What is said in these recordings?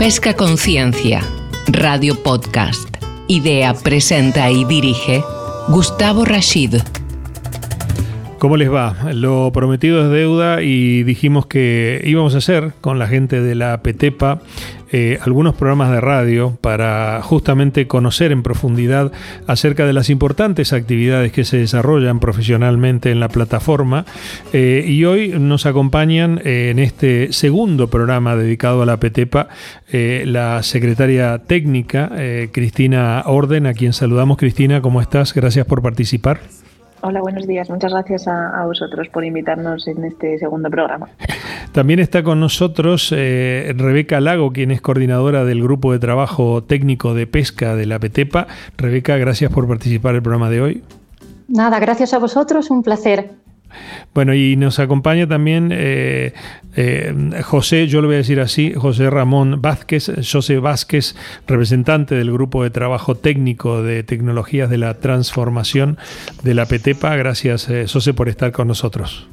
Pesca Conciencia, Radio Podcast. Idea, presenta y dirige Gustavo Rashid. ¿Cómo les va? Lo prometido es deuda y dijimos que íbamos a hacer con la gente de la PETEPA eh, algunos programas de radio para justamente conocer en profundidad acerca de las importantes actividades que se desarrollan profesionalmente en la plataforma. Eh, y hoy nos acompañan eh, en este segundo programa dedicado a la PETEPA la secretaria técnica Cristina Orden, a quien saludamos. Cristina, ¿cómo estás? Gracias por participar. Hola, buenos días. Muchas gracias a, vosotros por invitarnos en este segundo programa. También está con nosotros eh, Rebeca Lago, quien es coordinadora del Grupo de Trabajo Técnico de Pesca de la PETEPA. Rebeca, gracias por participar en el programa de hoy. Nada, gracias a vosotros, un placer. Bueno, y nos acompaña también eh, eh, José, yo lo voy a decir así, José Ramón Vázquez, José Vázquez, representante del Grupo de Trabajo Técnico de Tecnologías de la Transformación de la PETEPA. Gracias, eh, José, por estar con nosotros.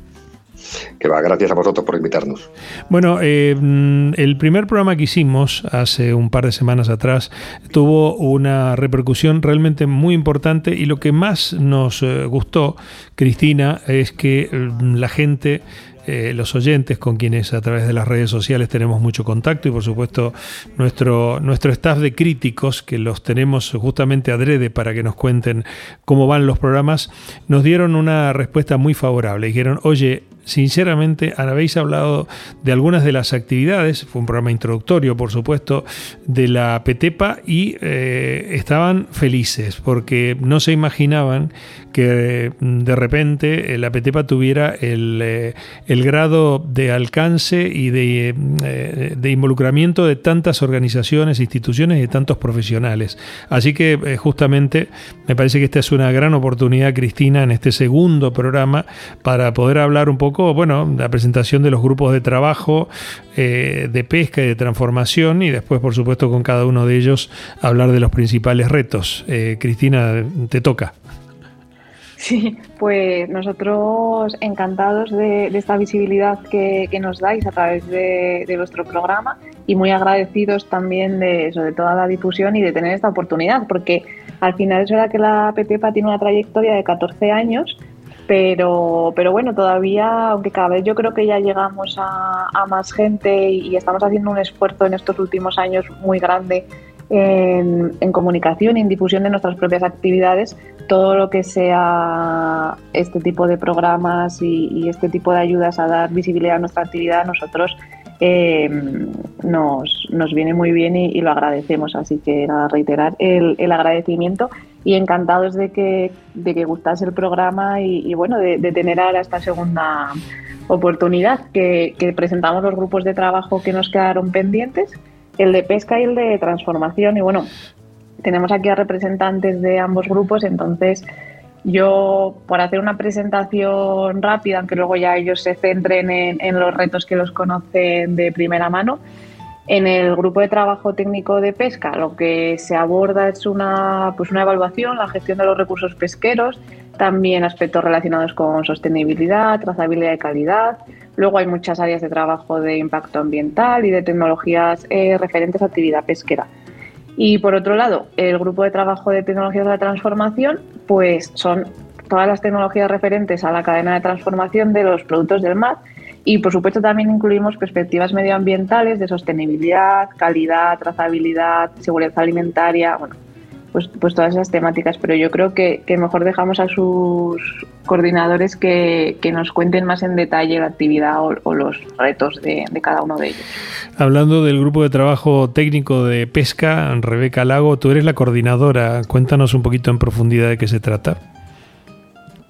Que va, gracias a vosotros por invitarnos. Bueno, eh, mm, el primer programa que hicimos hace un par de semanas atrás tuvo una repercusión realmente muy importante y lo que más nos eh, gustó, Cristina, es que mm, la gente eh, los oyentes con quienes a través de las redes sociales tenemos mucho contacto y por supuesto nuestro, nuestro staff de críticos que los tenemos justamente adrede para que nos cuenten cómo van los programas, nos dieron una respuesta muy favorable. Dijeron, oye, sinceramente habéis hablado de algunas de las actividades, fue un programa introductorio por supuesto, de la PETEPA y eh, estaban felices porque no se imaginaban que mm, de repente eh, la PETEPA tuviera el, eh, el grado de alcance y de, de, involucramiento de tantas organizaciones, instituciones y de tantos profesionales. Así que justamente me parece que esta es una gran oportunidad, Cristina, en este segundo programa para poder hablar un poco bueno, la presentación de los grupos de trabajo eh, de pesca y de transformación y después, por supuesto, con cada uno de ellos hablar de los principales retos. Eh, Cristina, te toca. Sí, pues nosotros encantados de, esta visibilidad que, nos dais a través de, vuestro programa y muy agradecidos también de, de toda la difusión y de tener esta oportunidad, porque al final es verdad que la PTEPA tiene una trayectoria de 14 años, pero, pero bueno, todavía, aunque cada vez yo creo que ya llegamos a, más gente y, estamos haciendo un esfuerzo en estos últimos años muy grande en, comunicación y en difusión de nuestras propias actividades, todo lo que sea este tipo de programas y, este tipo de ayudas a dar visibilidad a nuestra actividad, nosotros eh, nos, nos, viene muy bien y, lo agradecemos. Así que nada, reiterar el, el agradecimiento y encantados de que, de que gustase el programa y, bueno, de, tener ahora esta segunda oportunidad que, presentamos los grupos de trabajo que nos quedaron pendientes, el de pesca y el de transformación. Y bueno, tenemos aquí a representantes de ambos grupos, entonces yo, por hacer una presentación rápida, aunque luego ya ellos se centren en, los retos que los conocen de primera mano, en el grupo de trabajo técnico de pesca lo que se aborda es una, pues una evaluación, la gestión de los recursos pesqueros, también aspectos relacionados con sostenibilidad, trazabilidad y calidad. Luego hay muchas áreas de trabajo de impacto ambiental y de tecnologías eh, referentes a actividad pesquera. Y por otro lado, el grupo de trabajo de tecnologías de la transformación, pues son todas las tecnologías referentes a la cadena de transformación de los productos del mar. Y por supuesto también incluimos perspectivas medioambientales de sostenibilidad, calidad, trazabilidad, seguridad alimentaria, bueno, pues, pues todas esas temáticas. Pero yo creo que, mejor dejamos a sus coordinadores que, nos cuenten más en detalle la actividad o, los retos de, de, cada uno de ellos. Hablando del grupo de trabajo técnico de pesca, Rebeca Lago, tú eres la coordinadora. Cuéntanos un poquito en profundidad de qué se trata.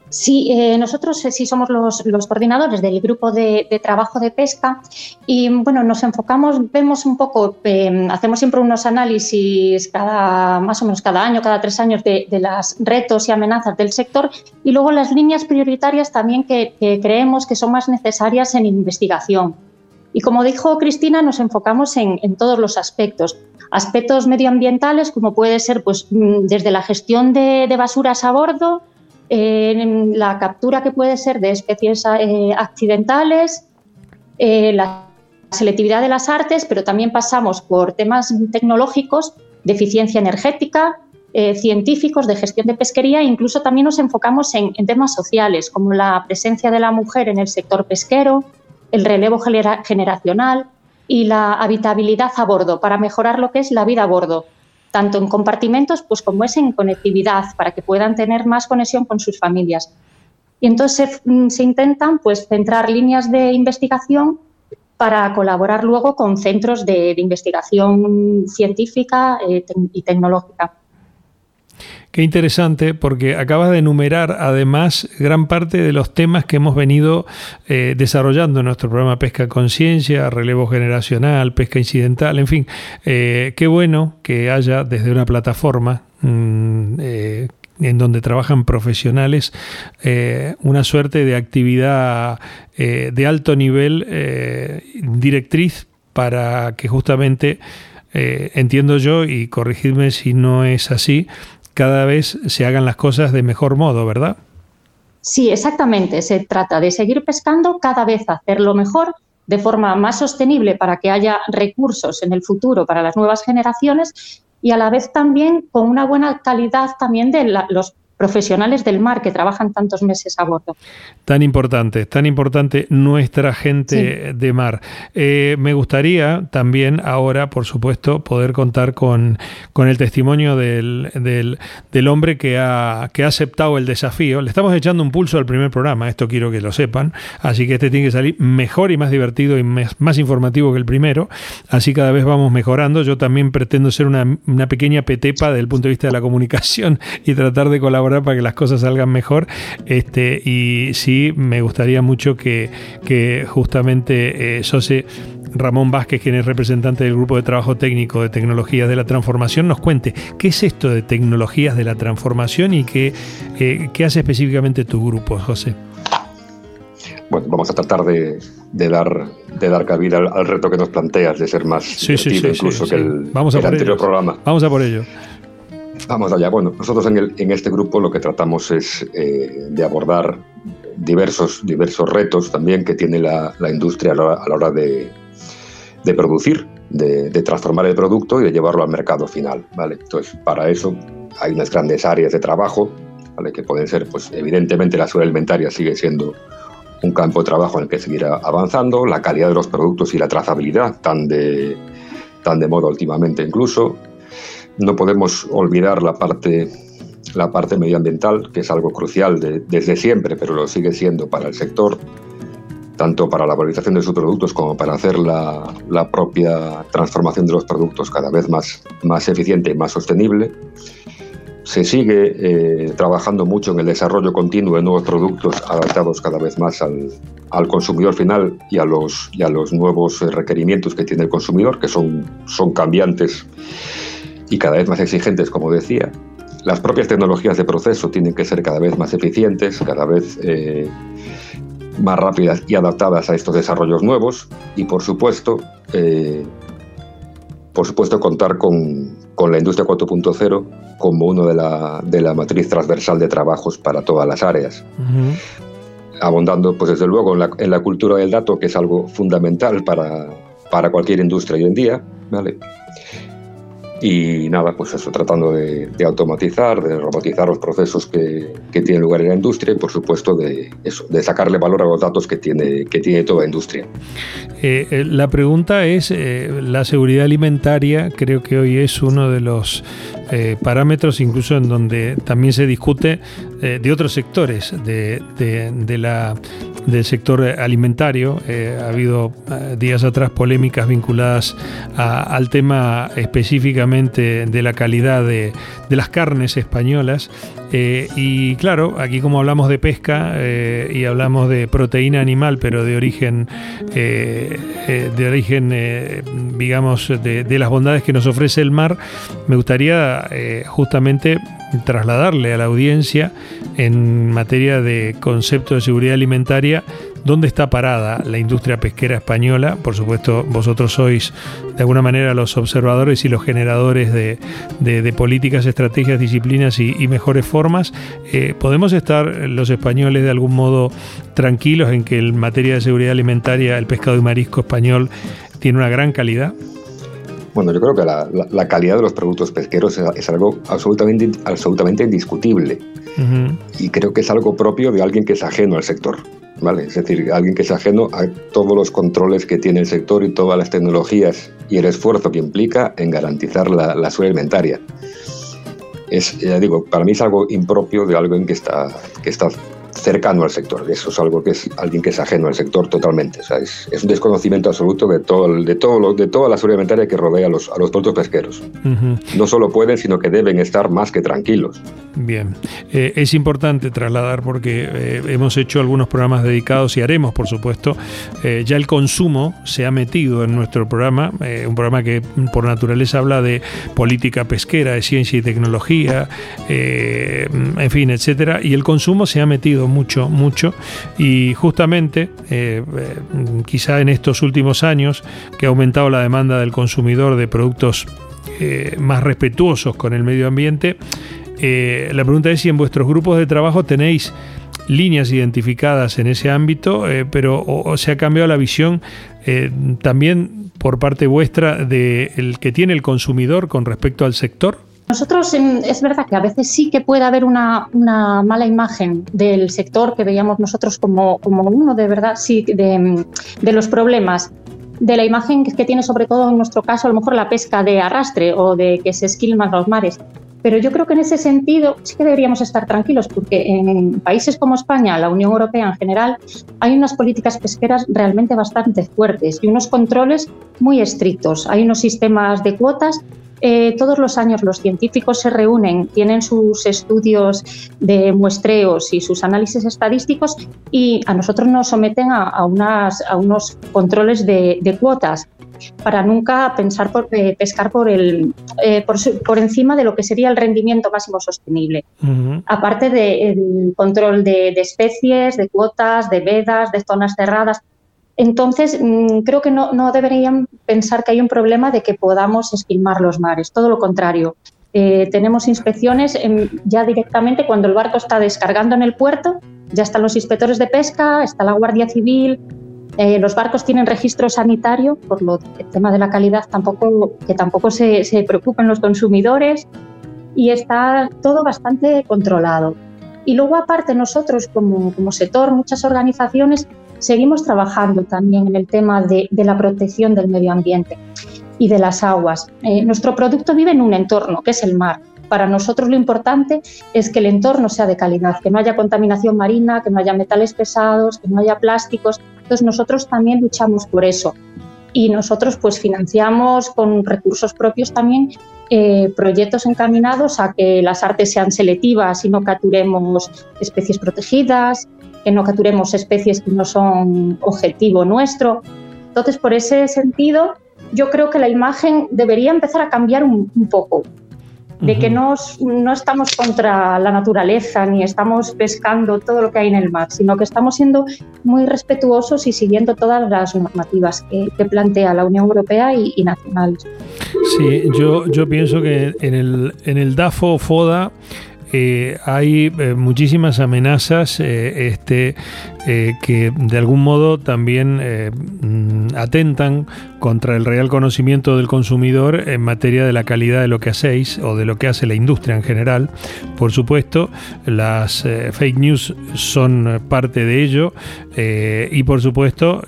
Sí, eh, nosotros eh, sí somos los, coordinadores del grupo de, trabajo de pesca y bueno, nos enfocamos, vemos un poco, em, hacemos siempre unos análisis cada, más o menos cada año, cada tres años de, los retos y amenazas del sector y luego las líneas prioritarias también que, creemos que son más necesarias en investigación. Y como dijo Cristina, nos enfocamos en, todos los aspectos. Aspectos medioambientales, como puede ser pues, mm, desde la gestión de basuras a bordo, en la captura que puede ser de especies eh, accidentales, eh, la selectividad de las artes, pero también pasamos por temas tecnológicos de eficiencia energética, eh, científicos de gestión de pesquería e incluso también nos enfocamos en, temas sociales como la presencia de la mujer en el sector pesquero, el relevo generacional y la habitabilidad a bordo para mejorar lo que es la vida a bordo, tanto en compartimentos pues como es en conectividad para que puedan tener más conexión con sus familias. Y entonces mm, se, intentan pues centrar líneas de investigación para colaborar luego con centros de, investigación científica eh, y tecnológica. Qué interesante, porque acabas de enumerar además gran parte de los temas que hemos venido eh, desarrollando en nuestro programa Pesca Conciencia, relevo generacional, pesca incidental, en fin. Eh, qué bueno que haya desde una plataforma mm, eh, en donde trabajan profesionales, una suerte de actividad de alto nivel directriz para que justamente, entiendo yo, y corregidme si no es así, cada vez se hagan las cosas de mejor modo, ¿verdad? Sí, exactamente. Se trata de seguir pescando, cada vez hacerlo mejor, de forma más sostenible para que haya recursos en el futuro para las nuevas generaciones y a la vez también con una buena calidad también de los profesionales del mar que trabajan tantos meses a bordo. Tan importante, tan importante nuestra gente de mar. Eh, me gustaría también ahora, por supuesto, poder contar con, con el testimonio del, del, hombre que ha, que ha aceptado el desafío. Le estamos echando un pulso al primer programa, esto quiero que lo sepan, así que este tiene que salir mejor y más divertido y más, más informativo que el primero, así cada vez vamos mejorando. Yo también pretendo ser una, una pequeña petepa desde el punto de vista de la comunicación y tratar de colaborar para que las cosas salgan mejor. Este, y sí, me gustaría mucho que, que justamente eh, Ramón Vázquez, quien es representante del Grupo de Trabajo Técnico de Tecnologías de la Transformación, nos cuente qué es esto de tecnologías de la transformación y qué, eh, qué hace específicamente tu grupo, José. Bueno, vamos a tratar de, dar, de dar cabida al, reto que nos planteas, de ser más sí, incluso que el, vamos a anterior programa. Vamos a por ello. Vamos allá. Bueno, nosotros en, este grupo lo que tratamos es eh, de abordar diversos, diversos retos también que tiene la, industria a la hora, de, producir, de, transformar el producto y de llevarlo al mercado final. ¿vale? Entonces, para eso hay unas grandes áreas de trabajo que pueden ser, pues evidentemente la seguridad alimentaria sigue siendo un campo de trabajo en el que seguirá avanzando, la calidad de los productos y la trazabilidad, tan de, tan de moda últimamente incluso, no podemos olvidar la parte, la parte medioambiental, que es algo crucial desde siempre, pero lo sigue siendo para el sector, tanto para la valorización de sus productos como para hacer la, propia transformación de los productos cada vez más, más eficiente y más sostenible. Se sigue eh, trabajando mucho en el desarrollo continuo de nuevos productos adaptados cada vez más al, al consumidor final y a los, y a los nuevos requerimientos que tiene el consumidor, que son, son cambiantes y cada vez más exigentes, como decía. Las propias tecnologías de proceso tienen que ser cada vez más eficientes, cada vez eh, más rápidas y adaptadas a estos desarrollos nuevos y, por supuesto, eh, por supuesto contar con, con la industria 4.0 como uno de la, de la, matriz transversal de trabajos para todas las áreas. Abondando, pues desde luego, en la, en la, cultura del dato, que es algo fundamental para, para cualquier industria hoy en día, ¿vale? Y nada, pues eso, tratando de, automatizar, de robotizar los procesos que, que, tienen lugar en la industria y, por supuesto, de, eso, de sacarle valor a los datos que tiene, que tiene toda la industria. Eh, eh, la pregunta es, eh, la seguridad alimentaria creo que hoy es uno de los parámetros incluso en donde también se discute de otros sectores de, de, la, del sector alimentario. ha habido días atrás polémicas vinculadas al tema específicamente de la calidad de, de las carnes españolas. Eh, y claro, aquí como hablamos de pesca eh, y hablamos de proteína animal, pero de origen, eh, de origen, digamos, de, de, las bondades que nos ofrece el mar, me gustaría justamente trasladarle a la audiencia en materia de concepto de seguridad alimentaria dónde está parada la industria pesquera española. Por supuesto, vosotros sois de alguna manera los observadores y los generadores de, políticas, estrategias, disciplinas y, mejores formas. Eh, ¿Podemos estar los españoles de algún modo tranquilos en que en materia de seguridad alimentaria el pescado y marisco español tiene una gran calidad? Bueno, yo creo que la, calidad de los productos pesqueros es, algo absolutamente, absolutamente indiscutible. Y creo que es algo propio de alguien que es ajeno al sector. ¿Vale? Es decir, alguien que es ajeno a todos los controles que tiene el sector y todas las tecnologías y el esfuerzo que implica en garantizar la, la alimentaria. Es, ya digo, para mí es algo impropio de alguien que está, que está cercano al sector. Eso es algo que es alguien que es ajeno al sector totalmente. es, un desconocimiento absoluto de todo, de todo lo, de toda la seguridad alimentaria que rodea a los, a los productos pesqueros. No solo pueden, sino que deben estar más que tranquilos. Bien, eh, es importante trasladar porque eh, hemos hecho algunos programas dedicados y haremos, por supuesto. Eh, ya el consumo se ha metido en nuestro programa, un programa que por naturaleza habla de política pesquera, de ciencia y tecnología, en fin, etcétera. Y el consumo se ha metido mucho, mucho. Y justamente, eh, eh, quizá en estos últimos años, que ha aumentado la demanda del consumidor de productos eh, más respetuosos con el medio ambiente, la pregunta es si en vuestros grupos de trabajo tenéis líneas identificadas en ese ámbito, pero o, se ha cambiado la visión también por parte vuestra de el que tiene el consumidor con respecto al sector. Nosotros es verdad que a veces sí que puede haber una, mala imagen del sector que veíamos nosotros como, como uno de verdad, sí, de, los problemas de la imagen que tiene sobre todo en nuestro caso a lo mejor la pesca de arrastre o de que se esquilman los mares. Pero yo creo que en ese sentido sí que deberíamos estar tranquilos porque en países como España, la Unión Europea en general, hay unas políticas pesqueras realmente bastante fuertes y unos controles muy estrictos. Hay unos sistemas de cuotas eh, todos los años los científicos se reúnen, tienen sus estudios de muestreos y sus análisis estadísticos y a nosotros nos someten a, unos controles de, cuotas para nunca pensar por eh, pescar por, el, eh, por, encima de lo que sería el rendimiento máximo sostenible. Aparte del control de, de, especies, de cuotas, de vedas, de zonas cerradas. Entonces, mm, creo que no, deberían pensar que hay un problema de que podamos esquilmar los mares, todo lo contrario. Eh, tenemos inspecciones ya directamente cuando el barco está descargando en el puerto, ya están los inspectores de pesca, está la Guardia Civil, eh, los barcos tienen registro sanitario, por lo el tema de la calidad tampoco, que tampoco se, preocupen los consumidores y está todo bastante controlado. Y luego aparte nosotros como, como sector, muchas organizaciones Seguimos trabajando también en el tema de, la protección del medio ambiente y de las aguas. Eh, nuestro producto vive en un entorno que es el mar. Para nosotros lo importante es que el entorno sea de calidad, que no haya contaminación marina, que no haya metales pesados, que no haya plásticos. Entonces nosotros también luchamos por eso. Y nosotros pues financiamos con recursos propios también eh, proyectos encaminados a que las artes sean selectivas y no capturemos especies protegidas, que no capturemos especies que no son objetivo nuestro. Entonces, por ese sentido, yo creo que la imagen debería empezar a cambiar un, poco, de que no, no, estamos contra la naturaleza ni estamos pescando todo lo que hay en el mar, sino que estamos siendo muy respetuosos y siguiendo todas las normativas que, plantea la Unión Europea y, y, nacionales. Sí, yo, yo pienso que en el, en el DAFO FODA eh, hay eh, muchísimas amenazas eh, que de algún modo también mm, atentan contra el real conocimiento del consumidor en materia de la calidad de lo que hacéis o de lo que hace la industria en general. Por supuesto, las fake news son parte de ello y por supuesto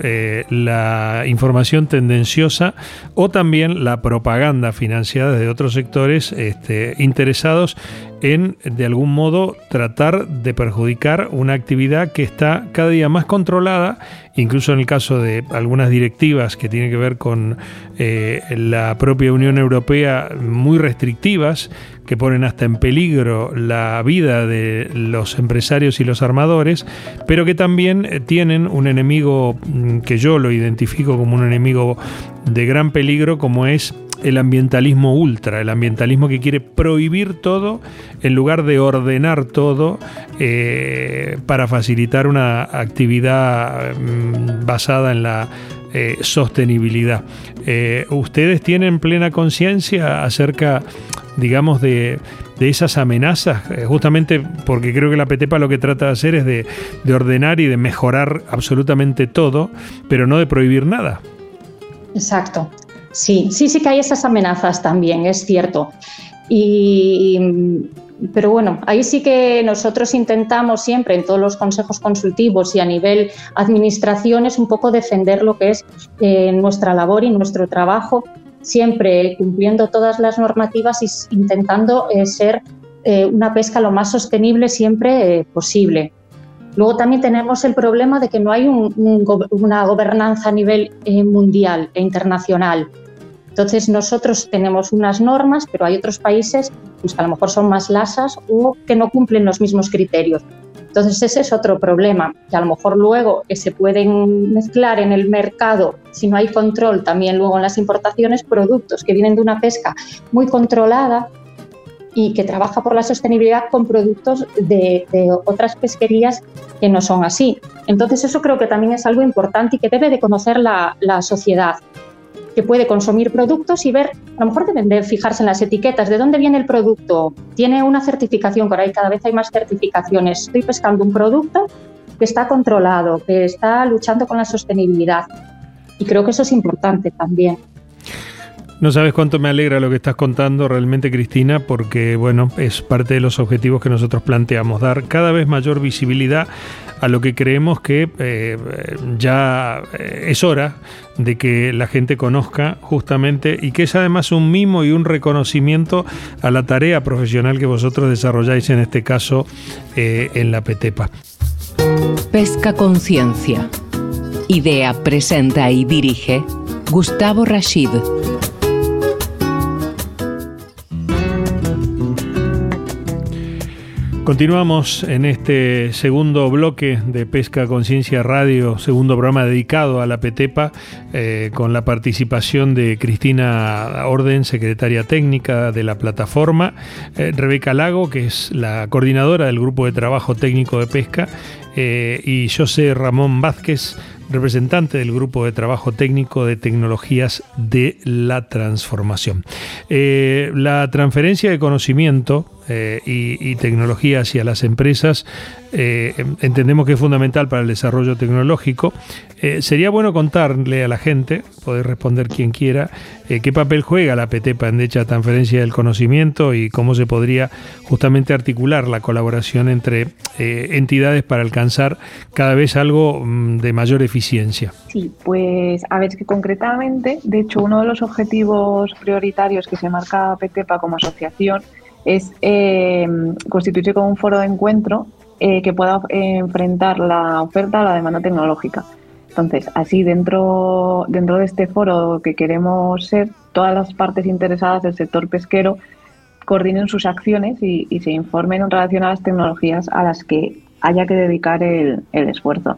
la información tendenciosa o también la propaganda financiada de otros sectores este, interesados en de algún modo tratar de perjudicar una actividad que está cada día más controlada incluso en el caso de algunas directivas que tienen que ver con eh, la propia Unión Europea, muy restrictivas, que ponen hasta en peligro la vida de los empresarios y los armadores, pero que también eh, tienen un enemigo mm, que yo lo identifico como un enemigo de gran peligro, como es el ambientalismo ultra, el ambientalismo que quiere prohibir todo en lugar de ordenar todo eh, para facilitar una actividad mm, basada en la eh, sostenibilidad. Eh, ¿Ustedes tienen plena conciencia acerca, digamos, de, esas amenazas? justamente porque creo que la PTEPA lo que trata de hacer es de ordenar y de mejorar absolutamente todo, pero no de prohibir nada. Exacto. Sí, sí, sí que hay esas amenazas también, es cierto. pero bueno, ahí sí que nosotros intentamos siempre en todos los consejos consultivos y a nivel administraciones un poco defender lo que es eh, nuestra labor y nuestro trabajo, siempre cumpliendo todas las normativas y intentando eh, ser eh, una pesca lo más sostenible siempre posible. Luego también tenemos el problema de que no hay una gobernanza a nivel eh, mundial e internacional. Entonces nosotros tenemos unas normas, pero hay otros países pues, que a lo mejor son más lasas o que no cumplen los mismos criterios. Entonces ese es otro problema, que a lo mejor luego que se pueden mezclar en el mercado, si no hay control también luego en las importaciones, productos que vienen de una pesca muy controlada y que trabaja por la sostenibilidad con productos de, otras pesquerías que no son así. Entonces eso creo que también es algo importante y que debe de conocer la, sociedad que puede consumir productos y ver, a lo mejor deben de fijarse en las etiquetas, de dónde viene el producto, tiene una certificación, por ahí cada vez hay más certificaciones, estoy pescando un producto que está controlado, que está luchando con la sostenibilidad. Y creo que eso es importante también. No sabes cuánto me alegra lo que estás contando realmente, Cristina, porque bueno, es parte de los objetivos que nosotros planteamos, dar cada vez mayor visibilidad a lo que creemos que eh, ya eh, es hora de que la gente conozca justamente y que es además un mimo y un reconocimiento a la tarea profesional que vosotros desarrolláis en este caso eh, en la PETEPA. Pesca Conciencia. Idea, presenta y dirige Gustavo Rashid. Continuamos en este segundo bloque de Pesca Conciencia Radio, segundo programa dedicado a la PETEPA, eh, con la participación de Cristina Orden, secretaria técnica de la plataforma, eh, Rebeca Lago, que es la coordinadora del grupo de trabajo técnico de pesca, eh, y José Ramón Vázquez, representante del Grupo de Trabajo Técnico de Tecnologías de la Transformación. la transferencia de conocimiento eh, y, tecnología hacia las empresas, eh, entendemos que es fundamental para el desarrollo tecnológico. Eh, sería bueno contarle a la gente, poder responder quien quiera, qué papel juega la PTEPA en dicha transferencia del conocimiento y cómo se podría justamente articular la colaboración entre entidades para alcanzar cada vez algo mm, de mayor eficiencia. Sí, pues a ver, que concretamente, de hecho, uno de los objetivos prioritarios que se marca PTEPA como asociación es eh, constituirse como un foro de encuentro eh, que pueda enfrentar la oferta a la demanda tecnológica. Entonces, así dentro, dentro de este foro que queremos ser, todas las partes interesadas del sector pesquero coordinen sus acciones y, se informen en relación a las tecnologías a las que haya que dedicar el esfuerzo.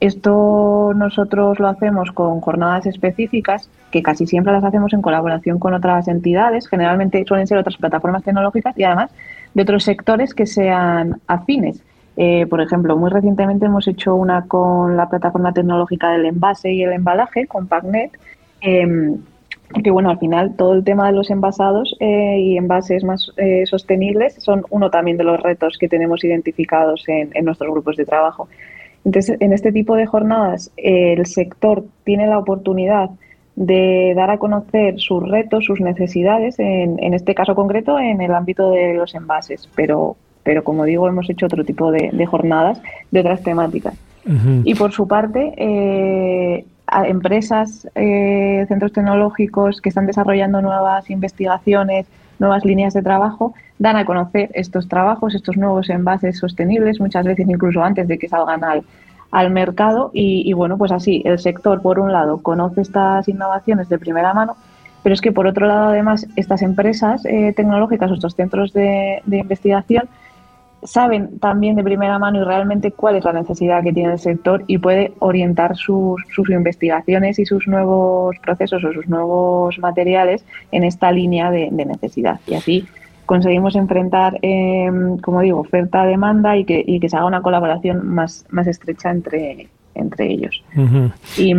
Esto nosotros lo hacemos con jornadas específicas, que casi siempre las hacemos en colaboración con otras entidades, generalmente suelen ser otras plataformas tecnológicas y además de otros sectores que sean afines. Eh, por ejemplo, muy recientemente hemos hecho una con la plataforma tecnológica del envase y el embalaje, con PACNET, eh, que bueno, al final todo el tema de los envasados eh, y envases más eh, sostenibles son uno también de los retos que tenemos identificados en nuestros grupos de trabajo. Entonces, en este tipo de jornadas, el sector tiene la oportunidad de dar a conocer sus retos, sus necesidades, en, este caso concreto en el ámbito de los envases, pero, pero como digo, hemos hecho otro tipo de, jornadas de otras temáticas. Y por su parte, eh, empresas, eh, centros tecnológicos que están desarrollando nuevas investigaciones, nuevas líneas de trabajo, dan a conocer estos trabajos, estos nuevos envases sostenibles, muchas veces incluso antes de que salgan al, al mercado y, bueno, pues así, el sector, por un lado, conoce estas innovaciones de primera mano, pero es que por otro lado, además, estas empresas eh, tecnológicas, estos centros de, investigación, saben también de primera mano y realmente cuál es la necesidad que tiene el sector y puede orientar sus, sus investigaciones y sus nuevos procesos o sus nuevos materiales en esta línea de, de necesidad. Y así conseguimos enfrentar, eh, como digo, oferta-demanda y que, y que se haga una colaboración más, más estrecha entre, entre ellos. y,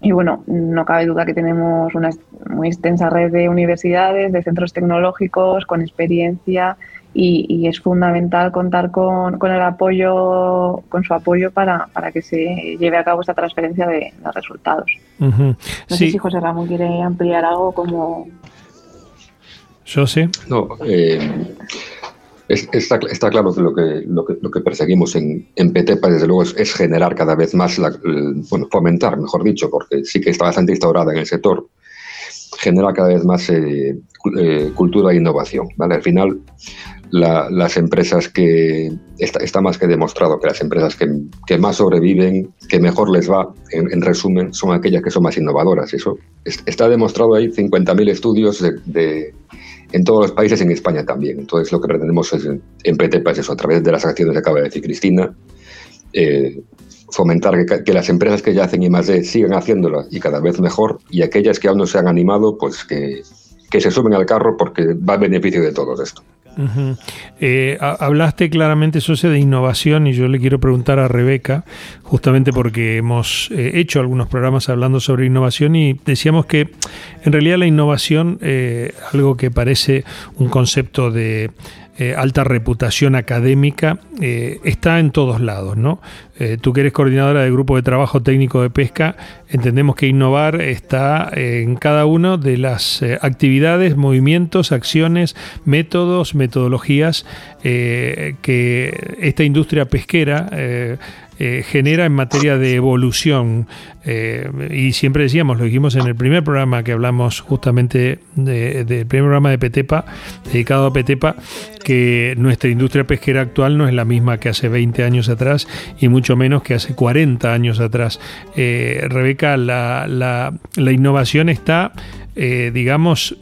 y, bueno, no cabe duda que tenemos una muy extensa red de universidades, de centros tecnológicos con experiencia y, es fundamental contar con, con, el apoyo, con su apoyo para, para, que se lleve a cabo esta transferencia de, resultados. No sé si José Ramón quiere ampliar algo como sí. No, eh, está, claro que lo que, lo que, perseguimos en, en PTEPA, desde luego, es, generar cada vez más, bueno, fomentar, mejor dicho, porque sí que está bastante instaurada en el sector, generar cada vez más eh, eh, cultura e innovación. ¿vale? Al final, las empresas que, está, más que demostrado que las empresas que, más sobreviven, que mejor les va, en, resumen, son aquellas que son más innovadoras. Eso está demostrado ahí 50.000 estudios de en todos los países, en España también. Entonces, lo que pretendemos es, en PTEPA es eso, a través de las acciones que acaba de decir Cristina, eh, fomentar que, las empresas que ya hacen I+.D. sigan haciéndolo y cada vez mejor, y aquellas que aún no se han animado, pues que, se suben al carro porque va a beneficio de todos esto. Eh, hablaste claramente, socio, de innovación y yo le quiero preguntar a Rebeca, justamente porque hemos eh, hecho algunos programas hablando sobre innovación y decíamos que en realidad la innovación, eh, algo que parece un concepto de eh, alta reputación académica eh, está en todos lados. ¿no? Eh, tú que eres coordinadora del grupo de trabajo técnico de pesca, entendemos que innovar está en cada una de las actividades, movimientos, acciones, métodos, metodologías que esta industria pesquera eh, genera en materia de evolución. Eh, y siempre decíamos, lo dijimos en el primer programa que hablamos justamente del primer programa de Petepa, dedicado a Petepa, que nuestra industria pesquera actual no es la misma que hace 20 años atrás y mucho menos que hace 40 años atrás. Eh, Rebeca, la, la, la, innovación está... digamos,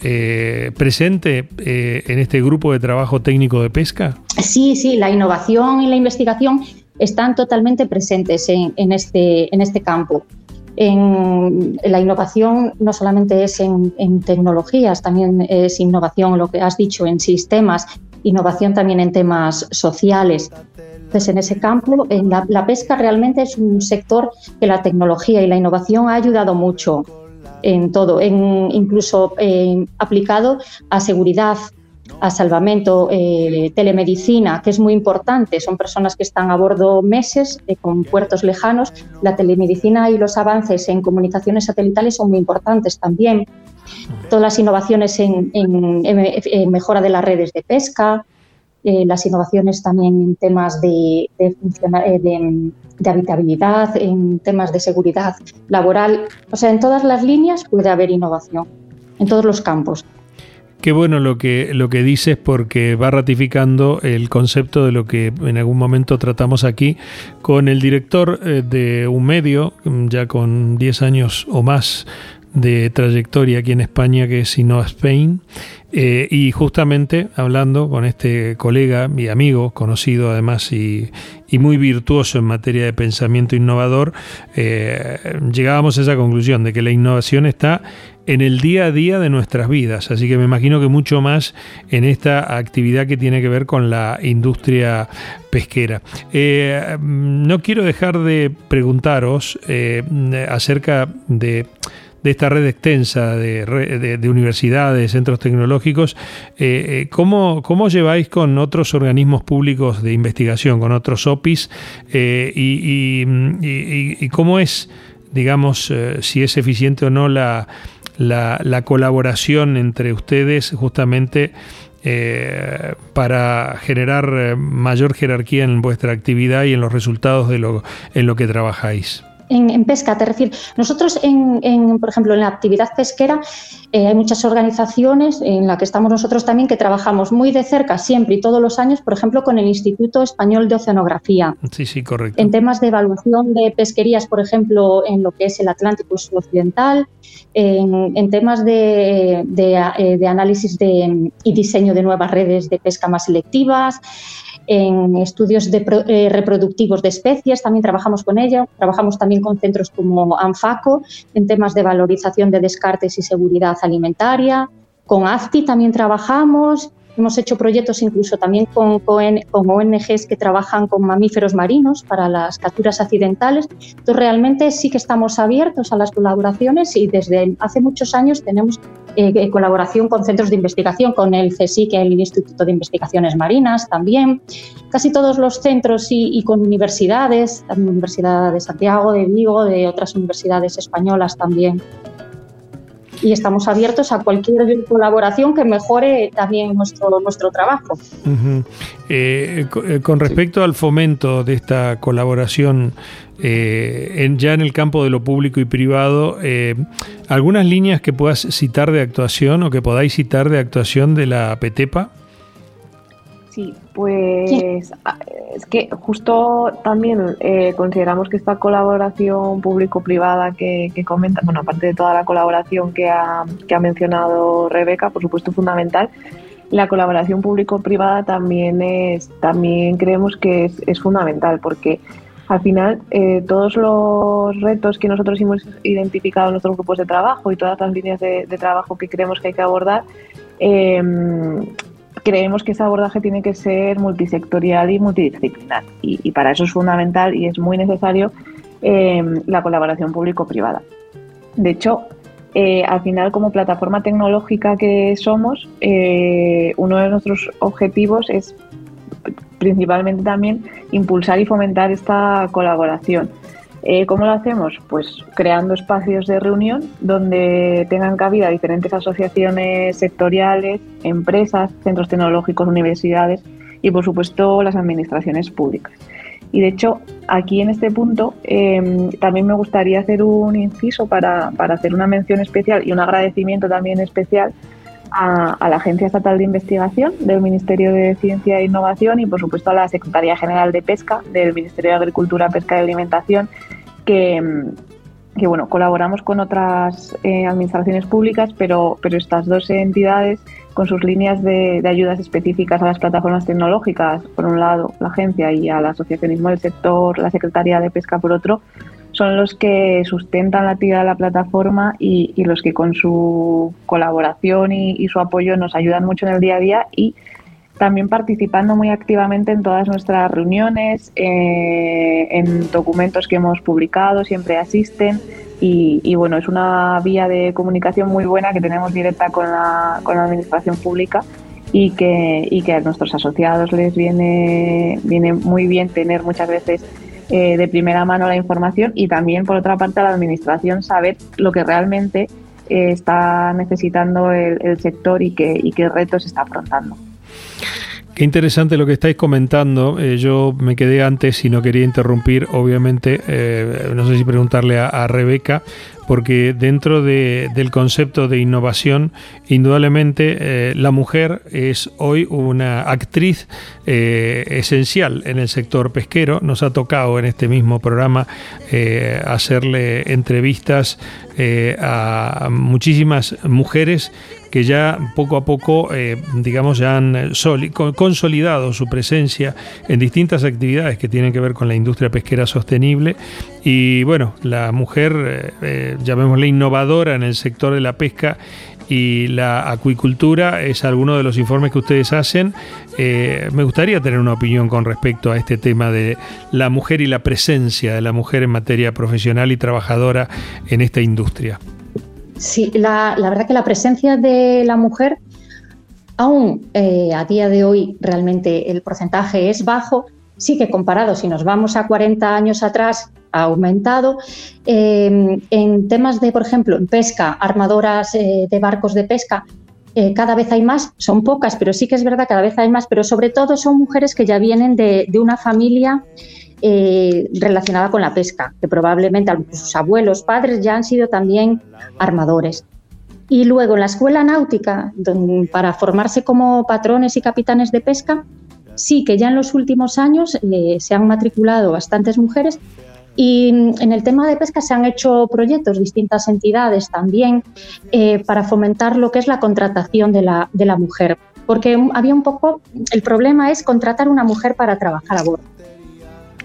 presente en este grupo de trabajo técnico de pesca? Sí, sí, la innovación y la investigación están totalmente presentes en, este, en este campo. En, la innovación no solamente es en, tecnologías, también es innovación, lo que has dicho, en sistemas, innovación también en temas sociales. Entonces, en ese campo, la, pesca realmente es un sector que la tecnología y la innovación ha ayudado mucho en todo, incluso eh, aplicado a seguridad, a salvamento, eh, telemedicina, que es muy importante. Son personas que están a bordo meses eh, con puertos lejanos. La telemedicina y los avances en comunicaciones satelitales son muy importantes también. Todas las innovaciones en, mejora de las redes de pesca, eh, las innovaciones también en temas de, de, habitabilidad, en temas de seguridad laboral. O sea, en todas las líneas puede haber innovación, en todos los campos. Qué bueno lo que, lo que dices porque va ratificando el concepto de lo que en algún momento tratamos aquí con el director eh, de un medio, ya con 10 años o más de trayectoria aquí en España, que es Innova Spain, eh, y justamente hablando con este colega, mi amigo, conocido además y, muy virtuoso en materia de pensamiento innovador, eh, llegábamos a esa conclusión de que la innovación está en el día a día de nuestras vidas. Así que me imagino que mucho más en esta actividad que tiene que ver con la industria pesquera. Eh, no quiero dejar de preguntaros acerca de esta red extensa de, universidades, centros tecnológicos, eh, ¿cómo, lleváis con otros organismos públicos de investigación, con otros OPIs? y, cómo es, digamos, si es eficiente o no la, la, colaboración entre ustedes justamente eh, para generar eh, mayor jerarquía en vuestra actividad y en los resultados de lo, en lo que trabajáis. En, pesca, te refieres. Nosotros, en, por ejemplo, en la actividad pesquera, eh, hay muchas organizaciones en las que estamos nosotros también que trabajamos muy de cerca, siempre y todos los años, por ejemplo, con el Instituto Español de Oceanografía. Sí, sí, correcto. En temas de evaluación de pesquerías, por ejemplo, en lo que es el Atlántico Occidental, en, temas de, de, análisis de, y diseño de nuevas redes de pesca más selectivas en estudios eh, reproductivos de especies, también trabajamos con ella, trabajamos también con centros como ANFACO en temas de valorización de descartes y seguridad alimentaria, con AFTI también trabajamos, Hemos hecho proyectos incluso también con, con, ONGs que trabajan con mamíferos marinos para las capturas accidentales. Entonces, realmente sí que estamos abiertos a las colaboraciones y desde hace muchos años tenemos eh, colaboración con centros de investigación, con el CSIC, el Instituto de Investigaciones Marinas también. Casi todos los centros y, con universidades, la Universidad de Santiago, de Vigo, de otras universidades españolas también y estamos abiertos a cualquier colaboración que mejore también nuestro, nuestro trabajo. Eh, eh, con respecto al fomento de esta colaboración eh, ya en el campo de lo público y privado, ¿algunas líneas que puedas citar de actuación o que podáis citar de actuación de la PETEPA? Sí, pues ah, es que justo también eh, consideramos que esta colaboración público-privada que, comenta, bueno, aparte de toda la colaboración que ha, que mencionado Rebeca, por supuesto fundamental, la colaboración público-privada también es, también creemos que es fundamental porque al final eh, todos los retos que nosotros hemos identificado en nuestros grupos de trabajo y todas las líneas de, trabajo que creemos que hay que abordar, eh, creemos que ese abordaje tiene que ser multisectorial y multidisciplinar. Y, para eso es fundamental y es muy necesario eh, la colaboración público-privada. De hecho, eh, al final, como plataforma tecnológica que somos, eh, uno de nuestros objetivos es principalmente también impulsar y fomentar esta colaboración. Eh, ¿Cómo lo hacemos? Pues creando espacios de reunión donde tengan cabida diferentes asociaciones sectoriales, empresas, centros tecnológicos, universidades y, por supuesto, las administraciones públicas. Y de hecho, aquí en este punto em, también me gustaría hacer un inciso para, hacer una mención especial y un agradecimiento también especial a, a, la Agencia Estatal de Investigación del Ministerio de Ciencia e Innovación y, por supuesto, a la Secretaría General de Pesca del Ministerio de Agricultura, Pesca y Alimentación que, bueno, colaboramos con otras eh, administraciones públicas, pero, pero estas dos entidades, con sus líneas de, ayudas específicas a las plataformas tecnológicas, por un lado la agencia y al asociacionismo del sector, la Secretaría de Pesca por otro, son los que sustentan la actividad de la plataforma y, los que con su colaboración y, y, su apoyo nos ayudan mucho en el día a día y también participando muy activamente en todas nuestras reuniones, eh, en documentos que hemos publicado, siempre asisten y, bueno, es una vía de comunicación muy buena que tenemos directa con la, con la administración pública y que, y que a nuestros asociados les viene, viene muy bien tener muchas veces eh, de primera mano la información y también por otra parte a la administración saber lo que realmente eh, está necesitando el, sector y qué, y qué retos está afrontando. Qué interesante lo que estáis comentando. Eh, yo me quedé antes y no quería interrumpir, obviamente, no sé si preguntarle a, Rebeca, porque dentro del concepto de innovación, indudablemente eh, la mujer es hoy una actriz esencial en el sector pesquero. Nos ha tocado en este mismo programa hacerle entrevistas a muchísimas mujeres que ya poco a poco, eh, digamos, ya han eh, consolidado su presencia en distintas actividades que tienen que ver con la industria pesquera sostenible. Y bueno, la mujer, eh, llamémosle innovadora en el sector de la pesca y la acuicultura es alguno de los informes que ustedes hacen. me gustaría tener una opinión con respecto a este tema de la mujer y la presencia de la mujer en materia profesional y trabajadora en esta industria. Sí, la, verdad que la presencia de la mujer, aún eh, a día de hoy realmente el porcentaje es bajo, sí que comparado, si nos vamos a 40 años atrás, ha aumentado. Eh, en temas de, por ejemplo, en pesca, armadoras eh, de barcos de pesca, cada vez hay más, son pocas, pero sí que es verdad, cada vez hay más, pero sobre todo son mujeres que ya vienen de una familia eh, relacionada con la pesca, que probablemente sus abuelos, padres ya han sido también armadores. Y luego en la escuela náutica, para formarse como patrones y capitanes de pesca, sí que ya en los últimos años eh, se han matriculado bastantes mujeres y mm, en el tema de pesca se han hecho proyectos, distintas entidades también, eh, para fomentar lo que es la contratación de la, de la mujer. Porque había un poco, el problema es contratar una mujer para trabajar a bordo.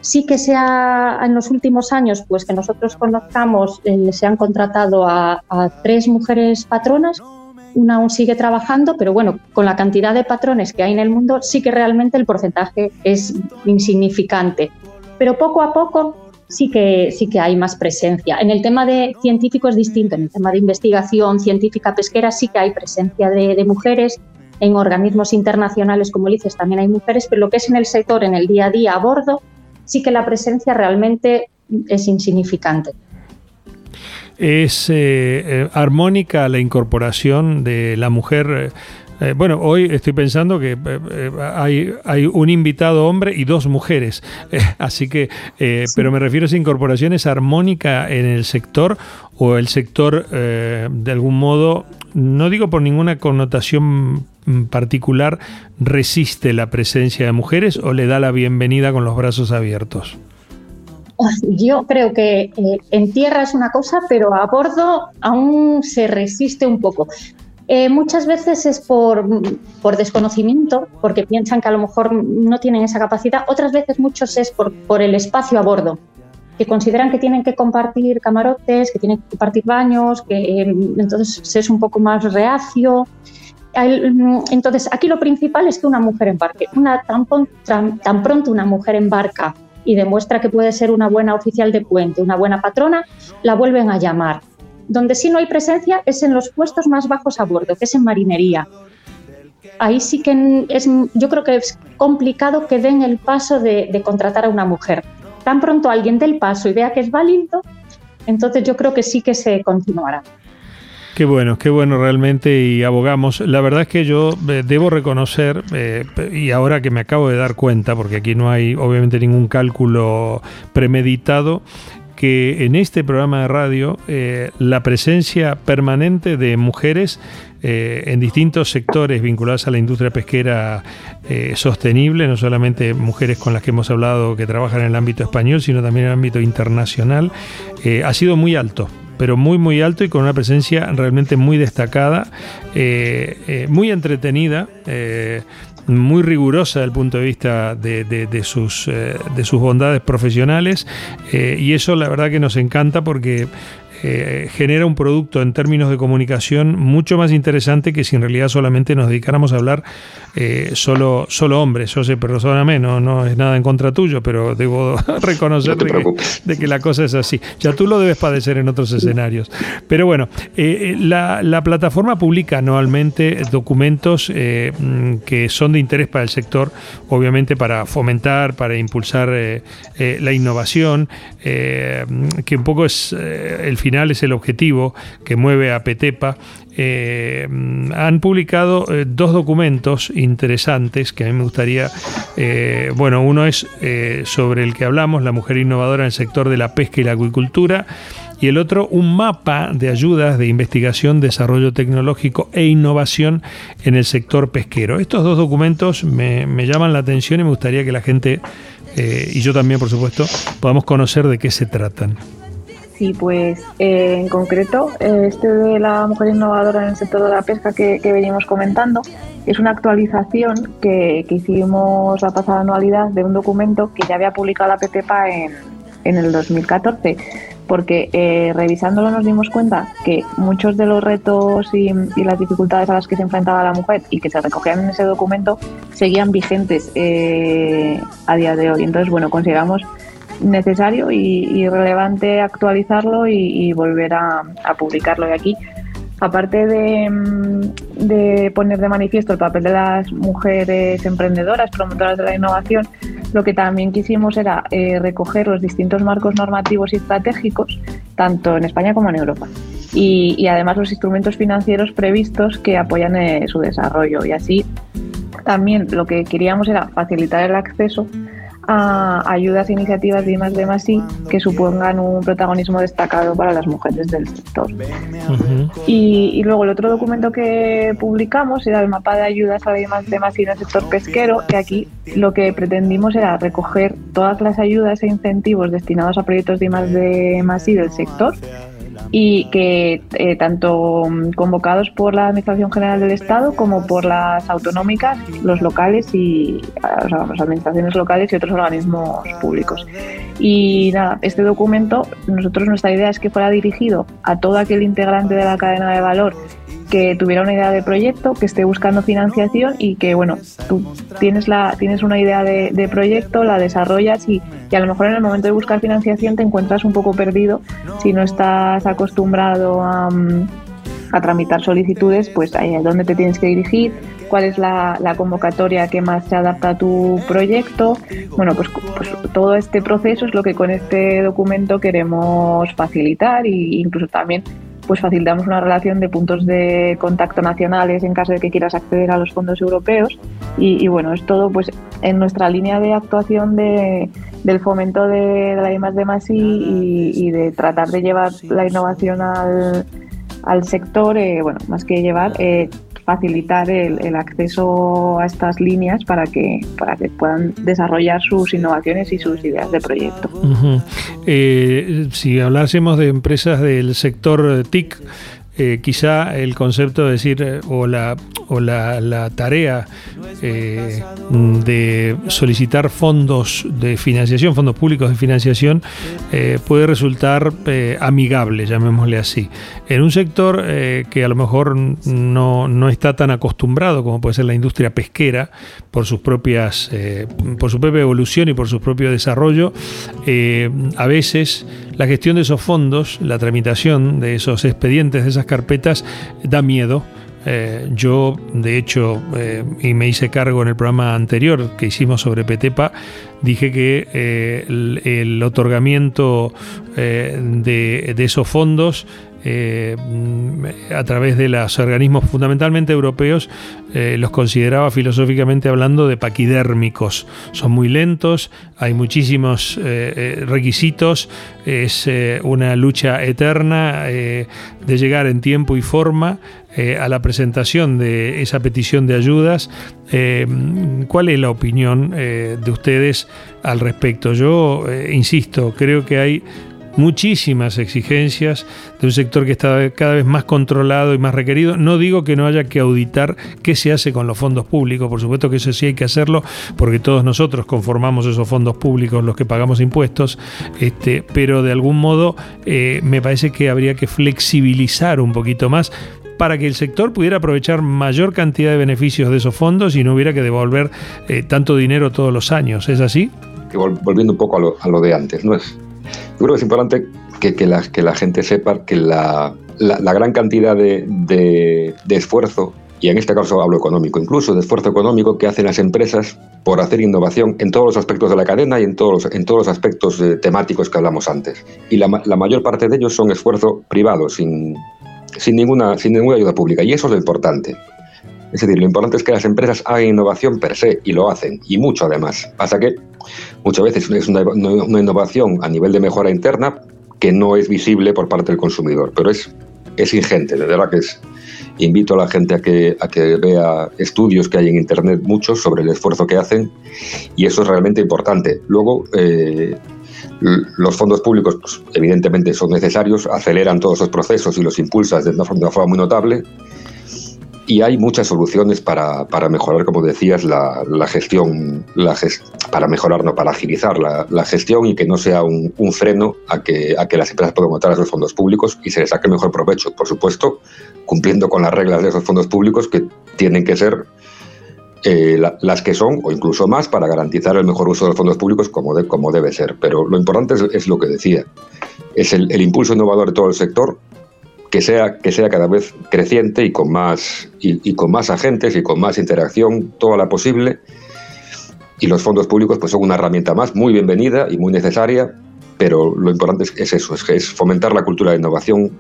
Sí que se ha, en los últimos años, pues que nosotros conozcamos, eh, se han contratado a, a tres mujeres patronas, una aún sigue trabajando, pero bueno, con la cantidad de patrones que hay en el mundo, sí que realmente el porcentaje es insignificante. Pero poco a poco sí que, sí que hay más presencia. En el tema de científico es distinto, en el tema de investigación científica pesquera sí que hay presencia de, mujeres, en organismos internacionales, como dices, también hay mujeres, pero lo que es en el sector, en el día a día a bordo, sí que la presencia realmente es insignificante. Es eh, eh, armónica la incorporación de la mujer eh, eh, bueno, hoy estoy pensando que eh, hay, hay, un invitado hombre y dos mujeres, así que, pero me refiero a esa incorporación, ¿es armónica en el sector o el sector de algún modo, no digo por ninguna connotación particular, resiste la presencia de mujeres o le da la bienvenida con los brazos abiertos? Yo creo que en tierra es una cosa, pero a bordo aún se resiste un poco. Eh, muchas veces es por, por, desconocimiento, porque piensan que a lo mejor no tienen esa capacidad. Otras veces muchos es por, por el espacio a bordo, que consideran que tienen que compartir camarotes, que tienen que compartir baños, que eh, entonces se es un poco más reacio. Entonces, aquí lo principal es que una mujer embarque. Una, tan, tan pronto una mujer embarca y demuestra que puede ser una buena oficial de puente, una buena patrona, la vuelven a llamar donde sí no hay presencia es en los puestos más bajos a bordo, que es en marinería. Ahí sí que es, yo creo que es complicado que den el paso de, contratar a una mujer. Tan pronto alguien dé el paso y vea que es válido, entonces yo creo que sí que se continuará. Qué bueno, qué bueno realmente y abogamos. La verdad es que yo eh, debo reconocer, eh, y ahora que me acabo de dar cuenta, porque aquí no hay obviamente ningún cálculo premeditado, que en este programa de radio eh, la presencia permanente de mujeres eh, en distintos sectores vinculados a la industria pesquera eh, sostenible, no solamente mujeres con las que hemos hablado que trabajan en el ámbito español, sino también en el ámbito internacional, ha sido muy alto pero muy muy alto y con una presencia realmente muy destacada, muy entretenida, muy rigurosa desde el punto de vista de, sus, eh, de sus bondades profesionales eh, y eso la verdad que nos encanta porque eh, genera un producto en términos de comunicación mucho más interesante que si en realidad solamente nos dedicáramos a hablar eh, solo, solo hombres. José, perdóname, no, no es nada en contra tuyo, pero debo reconocer de, que, la cosa es así. Ya tú lo debes padecer en otros escenarios. Pero bueno, eh, la, la, plataforma publica anualmente documentos que son de interés para el sector, obviamente para fomentar, para impulsar la innovación, que un poco es el final es el objetivo que mueve a Petepa, eh, han publicado eh, dos documentos interesantes que a mí me gustaría, eh, bueno, uno es sobre el que hablamos, la mujer innovadora en el sector de la pesca y la acuicultura, y el otro un mapa de ayudas de investigación, desarrollo tecnológico e innovación en el sector pesquero. Estos dos documentos me, me llaman la atención y me gustaría que la gente, y yo también por supuesto, podamos conocer de qué se tratan. Sí, pues eh, en concreto, eh, este de la mujer innovadora en el sector de la pesca que, venimos comentando es una actualización que, hicimos la pasada anualidad de un documento que ya había publicado la PTPA en, en el 2014, porque eh, revisándolo nos dimos cuenta que muchos de los retos y, y, las dificultades a las que se enfrentaba la mujer y que se recogían en ese documento seguían vigentes a día de hoy. Entonces, bueno, consideramos necesario y, relevante actualizarlo y, volver a, publicarlo de aquí. Aparte mm, de, poner de manifiesto el papel de las mujeres emprendedoras, promotoras de la innovación, lo que también quisimos era eh, recoger los distintos marcos normativos y estratégicos, tanto en España como en Europa. Y, además los instrumentos financieros previstos que apoyan eh, su desarrollo. Y así también lo que queríamos era facilitar el acceso a ayudas e iniciativas de más de y que supongan un protagonismo destacado para las mujeres del sector. y, luego el otro documento que publicamos era el mapa de ayudas a la más de y en el sector pesquero, que aquí lo que pretendimos era recoger todas las ayudas e incentivos destinados a proyectos de más de y del sector y que eh, tanto convocados por la Administración General del Estado como por las autonómicas, los locales y las administraciones locales y otros organismos públicos. Y nada, este documento, nosotros nuestra idea es que fuera dirigido a todo aquel integrante de la cadena de valor que tuviera una idea de proyecto, que esté buscando financiación y que, bueno, tú tienes, la, tienes una idea de, proyecto, la desarrollas y, y, a lo mejor en el momento de buscar financiación te encuentras un poco perdido si no estás acostumbrado a, a tramitar solicitudes, pues ahí es donde te tienes que dirigir, cuál es la, la, convocatoria que más se adapta a tu proyecto. Bueno, pues, pues, todo este proceso es lo que con este documento queremos facilitar e incluso también pues facilitamos una relación de puntos de contacto nacionales en caso de que quieras acceder a los fondos europeos. Y, bueno, es todo pues en nuestra línea de actuación de, del fomento de, la I de más y, de tratar de llevar la innovación al, al sector, eh, bueno, más que llevar, eh, facilitar el, acceso a estas líneas para que, para que puedan desarrollar sus innovaciones y sus ideas de proyecto. Eh, si hablásemos de empresas del sector TIC, eh, quizá el concepto de decir eh, o la, o la, tarea eh, de solicitar fondos de financiación, fondos públicos de financiación, puede resultar amigable, llamémosle así. En un sector que a lo mejor no, no, está tan acostumbrado como puede ser la industria pesquera, por sus propias, por su propia evolución y por su propio desarrollo, a veces la gestión de esos fondos, la tramitación de esos expedientes, de esas carpetas, da miedo. Eh, yo, de hecho, eh, y me hice cargo en el programa anterior que hicimos sobre PETEPA, dije que eh, el, otorgamiento de, de, esos fondos eh, a través de los organismos fundamentalmente europeos, eh, los consideraba filosóficamente hablando de paquidérmicos. Son muy lentos, hay muchísimos eh, requisitos, es una lucha eterna de llegar en tiempo y forma a la presentación de esa petición de ayudas. ¿Cuál es la opinión de ustedes al respecto? Yo insisto, creo que hay muchísimas exigencias de un sector que está cada vez más controlado y más requerido. No digo que no haya que auditar qué se hace con los fondos públicos, por supuesto que eso sí hay que hacerlo, porque todos nosotros conformamos esos fondos públicos, los que pagamos impuestos, este, pero de algún modo eh, me parece que habría que flexibilizar un poquito más para que el sector pudiera aprovechar mayor cantidad de beneficios de esos fondos y no hubiera que devolver eh, tanto dinero todos los años. ¿Es así? Volviendo un poco a lo, a lo de antes, ¿no es? Yo creo que es importante que, que, la, que la gente sepa que la, la, gran cantidad de, de, esfuerzo, y en este caso hablo económico, incluso de esfuerzo económico que hacen las empresas por hacer innovación en todos los aspectos de la cadena y en todos los, en todos los aspectos eh, temáticos que hablamos antes. Y la, la, mayor parte de ellos son esfuerzo privado, sin, sin, ninguna, sin ninguna ayuda pública. Y eso es lo importante. Es decir, lo importante es que las empresas hagan innovación per se y lo hacen, y mucho además. Pasa que muchas veces es una, innovación a nivel de mejora interna que no es visible por parte del consumidor, pero es, es ingente, de verdad que es. Invito a la gente a que, a que vea estudios que hay en Internet, muchos, sobre el esfuerzo que hacen, y eso es realmente importante. Luego, eh, los fondos públicos, pues, evidentemente, son necesarios, aceleran todos esos procesos y los impulsan de una forma muy notable y hay muchas soluciones para, para mejorar, como decías, la, la gestión, la para mejorar, no, para agilizar la, la gestión y que no sea un, freno a que, a que las empresas puedan votar a esos fondos públicos y se les saque mejor provecho. Por supuesto, cumpliendo con las reglas de esos fondos públicos que tienen que ser eh, las que son, o incluso más, para garantizar el mejor uso de los fondos públicos como, de, como debe ser. Pero lo importante es, lo que decía, es el impulso innovador de todo el sector que sea, que sea cada vez creciente y con, más, y, con más agentes y con más interacción, toda la posible. Y los fondos públicos pues, son una herramienta más, muy bienvenida y muy necesaria, pero lo importante es, eso, es, es fomentar la cultura de innovación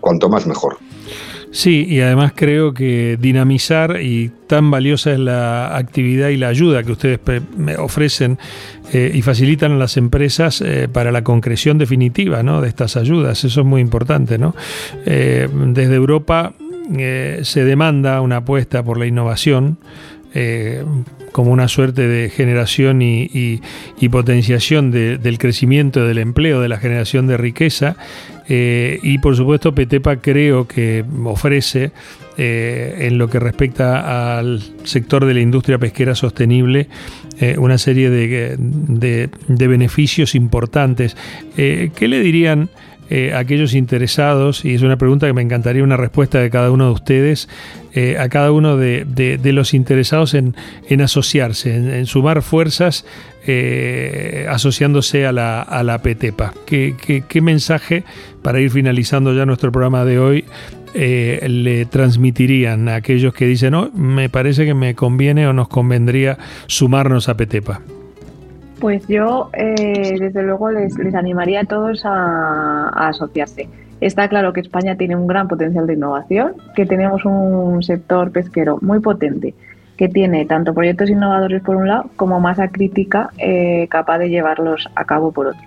cuanto más mejor. Sí, y además creo que dinamizar y tan valiosa es la actividad y la ayuda que ustedes ofrecen eh, y facilitan a las empresas eh, para la concreción definitiva ¿no? de estas ayudas. Eso es muy importante. ¿no? Eh, desde Europa se demanda una apuesta por la innovación. como una suerte de generación y, potenciación del crecimiento del empleo, de la generación de riqueza, eh, y por supuesto, Petepa creo que ofrece, eh, en lo que respecta al sector de la industria pesquera sostenible, eh, una serie de, de beneficios importantes. ¿Qué le dirían? Eh, aquellos interesados, y es una pregunta que me encantaría una respuesta de cada uno de ustedes, eh, a cada uno de, los interesados en, asociarse, en, sumar fuerzas eh, asociándose a la, a la PETEPA. ¿Qué, mensaje, para ir finalizando ya nuestro programa de hoy, le transmitirían a aquellos que dicen, no, me parece que me conviene o nos convendría sumarnos a PETEPA? Pues yo, eh, desde luego, les, animaría a todos a, asociarse. Está claro que España tiene un gran potencial de innovación, que tenemos un sector pesquero muy potente, que tiene tanto proyectos innovadores por un lado como masa crítica eh, capaz de llevarlos a cabo por otro.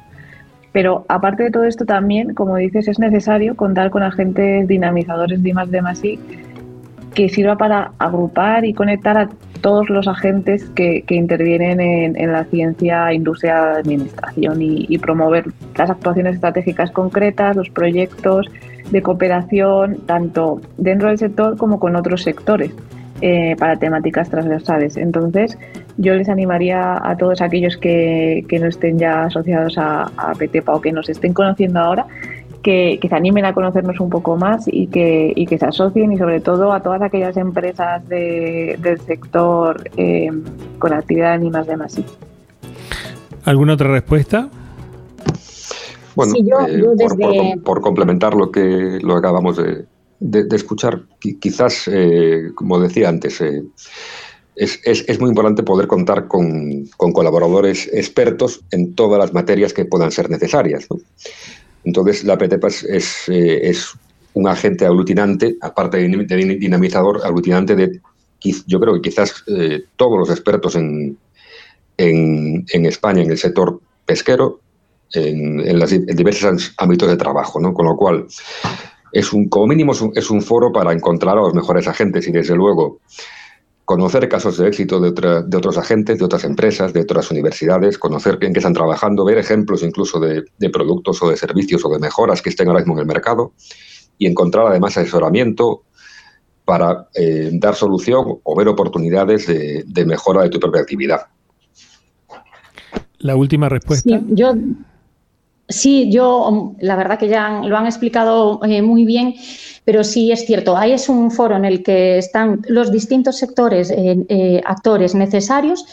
Pero aparte de todo esto también, como dices, es necesario contar con agentes dinamizadores de más de más que sirva para agrupar y conectar a todos los agentes que, intervienen en, la ciencia, industria, administración y, promover las actuaciones estratégicas concretas, los proyectos de cooperación, tanto dentro del sector como con otros sectores. Eh, para temáticas transversales. Entonces, yo les animaría a todos aquellos que, no estén ya asociados a, a o que nos estén conociendo ahora, que, se animen a conocernos un poco más y que, y que se asocien y sobre todo a todas aquellas empresas del sector eh, con actividad en más de más. ¿Alguna otra respuesta? Bueno, eh, por, complementar lo que lo acabamos de, escuchar, quizás, eh, como decía antes, es, es, muy importante poder contar con, con, colaboradores expertos en todas las materias que puedan ser necesarias. ¿no? Entonces, la PTEPA es, eh, es, un agente aglutinante, aparte de dinamizador, aglutinante de, yo creo que quizás eh, todos los expertos en, en, España en el sector pesquero, en, en diversos ámbitos de trabajo, ¿no? Con lo cual, es un, como mínimo es un foro para encontrar a los mejores agentes y desde luego conocer casos de éxito de, de, otros agentes, de otras empresas, de otras universidades, conocer en qué están trabajando, ver ejemplos incluso de, productos o de servicios o de mejoras que estén ahora mismo en el mercado y encontrar además asesoramiento para eh, dar solución o ver oportunidades de, mejora de tu propia actividad. La última respuesta. yo Sí, yo, la verdad que ya lo han explicado eh, muy bien, pero sí es cierto, ahí es un foro en el que están los distintos sectores, eh, eh, actores necesarios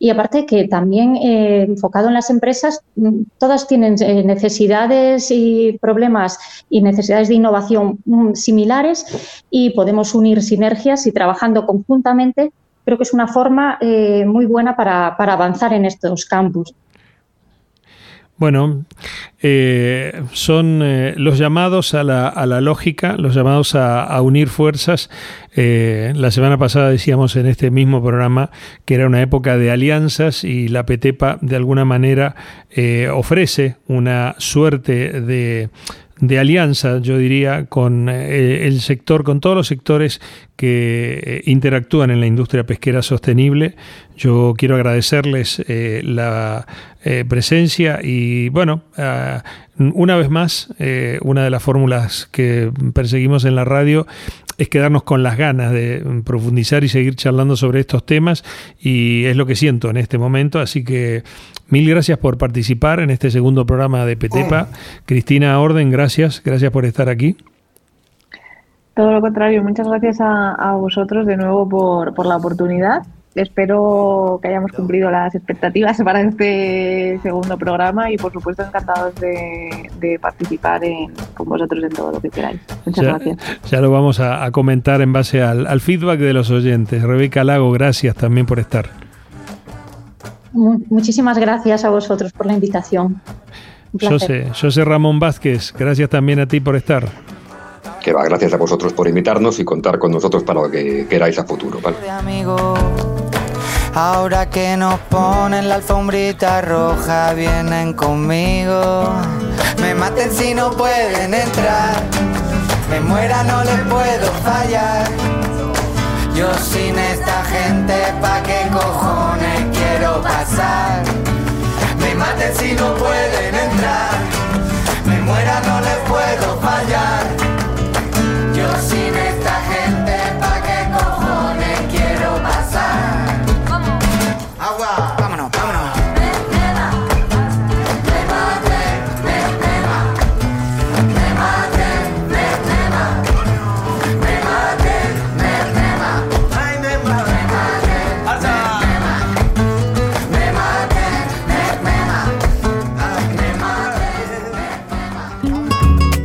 y aparte que también enfocado en las empresas, mm, todas tienen necesidades y problemas y necesidades de innovación mm, similares y podemos unir sinergias y trabajando conjuntamente creo que es una forma muy buena para avanzar en estos campos. Bueno, eh, son eh, los llamados a la, a la, lógica, los llamados a, unir fuerzas. Eh, la semana pasada decíamos en este mismo programa que era una época de alianzas y la PETEPA de alguna manera ofrece una suerte de, de alianza, yo diría, con el sector, con todos los sectores que interactúan en la industria pesquera sostenible. Yo quiero agradecerles la eh, presencia y bueno, ah, una vez más, eh, una de las fórmulas que perseguimos en la radio es quedarnos con las ganas de profundizar y seguir charlando sobre estos temas y es lo que siento en este momento, así que mil gracias por participar en este segundo programa de Petepa. Cristina Orden, gracias, gracias por estar aquí. Todo lo contrario, muchas gracias a, vosotros de nuevo por, por la oportunidad espero que hayamos cumplido las expectativas para este segundo programa y por supuesto encantados de, participar con vosotros en todo lo que queráis. Muchas gracias. Ya lo vamos a, comentar en base al, feedback de los oyentes. Rebeca Lago, gracias también por estar. Muchísimas gracias a vosotros por la invitación. José, José Ramón Vázquez, gracias también a ti por estar. que va, gracias a vosotros por invitarnos y contar con nosotros para lo que queráis a futuro. ¿vale? Ahora que nos ponen la alfombrita roja, vienen conmigo. Me maten si no pueden entrar. Me muera, no les puedo fallar. Yo sin esta gente, ¿pa' qué cojones Me maten si no pueden entrar. Me muera, no les puedo fallar.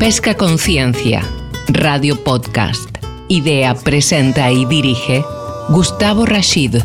Pesca Conciencia, Radio Podcast. Idea, presenta y dirige Gustavo Rashid.